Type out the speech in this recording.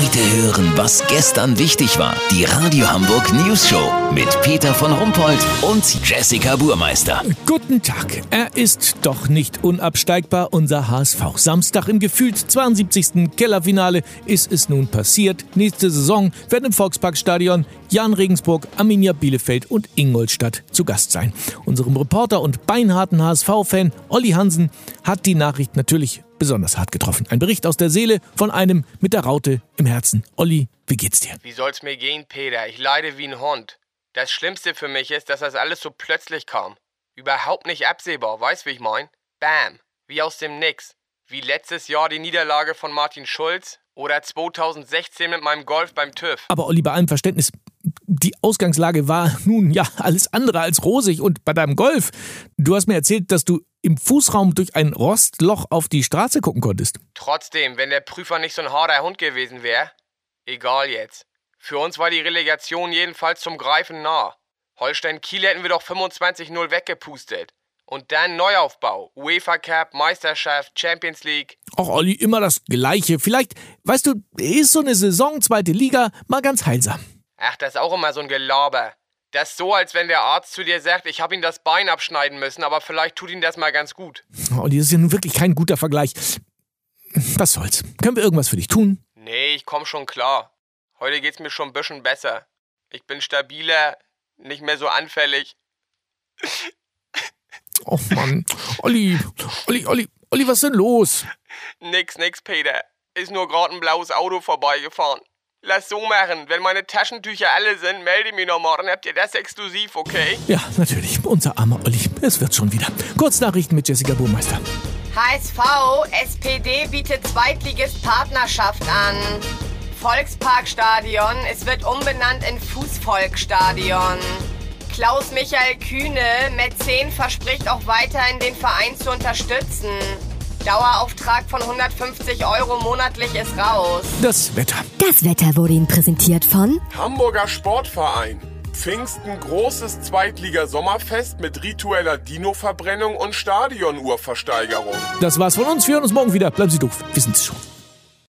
Heute hören, was gestern wichtig war. Die Radio Hamburg News Show mit Peter von Rumpold und Jessica Burmeister. Guten Tag. Er ist doch nicht unabsteigbar, unser HSV. Samstag im gefühlt 72. Kellerfinale ist es nun passiert. Nächste Saison werden im Volksparkstadion Jan Regensburg, Arminia Bielefeld und Ingolstadt zu Gast sein. Unserem Reporter und beinharten HSV-Fan Olli Hansen hat die Nachricht natürlich besonders hart getroffen. Ein Bericht aus der Seele von einem mit der Raute im Herzen. Olli, wie geht's dir? Wie soll's mir gehen, Peter? Ich leide wie ein Hund. Das Schlimmste für mich ist, dass das alles so plötzlich kam. Überhaupt nicht absehbar, weißt wie ich mein? Bam, wie aus dem Nix. Wie letztes Jahr die Niederlage von Martin Schulz oder 2016 mit meinem Golf beim TÜV. Aber Olli, bei allem Verständnis, die Ausgangslage war nun ja alles andere als rosig und bei deinem Golf. Du hast mir erzählt, dass du im Fußraum durch ein Rostloch auf die Straße gucken konntest. Trotzdem, wenn der Prüfer nicht so ein harter Hund gewesen wäre, egal jetzt. Für uns war die Relegation jedenfalls zum Greifen nah. Holstein Kiel hätten wir doch 25-0 weggepustet. Und dann Neuaufbau. UEFA Cup, Meisterschaft, Champions League. Auch Olli, immer das Gleiche. Vielleicht, weißt du, ist so eine Saison, zweite Liga, mal ganz heilsam. Ach, das ist auch immer so ein Gelaber. Das ist so, als wenn der Arzt zu dir sagt, ich habe ihm das Bein abschneiden müssen, aber vielleicht tut ihm das mal ganz gut. Olli, das ist ja nun wirklich kein guter Vergleich. Was soll's? Können wir irgendwas für dich tun? Nee, ich komm schon klar. Heute geht's mir schon ein bisschen besser. Ich bin stabiler, nicht mehr so anfällig. Oh Mann. Olli, Olli, Olli, Olli, was ist denn los? Nix, nix, Peter. Ist nur gerade ein blaues Auto vorbeigefahren. Lass so machen. Wenn meine Taschentücher alle sind, melde mich noch morgen. Habt ihr das exklusiv, okay? Ja, natürlich. Unser armer Olli. Es wird schon wieder. Kurznachrichten mit Jessica Burmeister. HSV, SPD bietet Zweitligist Partnerschaft an. Volksparkstadion, es wird umbenannt in Fußvolkstadion. Klaus-Michael Kühne, Mäzen, verspricht auch weiterhin den Verein zu unterstützen. Dauerauftrag von 150 Euro monatlich ist raus. Das Wetter. Das Wetter wurde Ihnen präsentiert von Hamburger Sportverein. Pfingsten großes Zweitliga-Sommerfest mit ritueller Dino-Verbrennung und Stadionuhrversteigerung. Das war's von uns. Wir hören uns morgen wieder. Bleiben Sie doof. Wir sind's schon.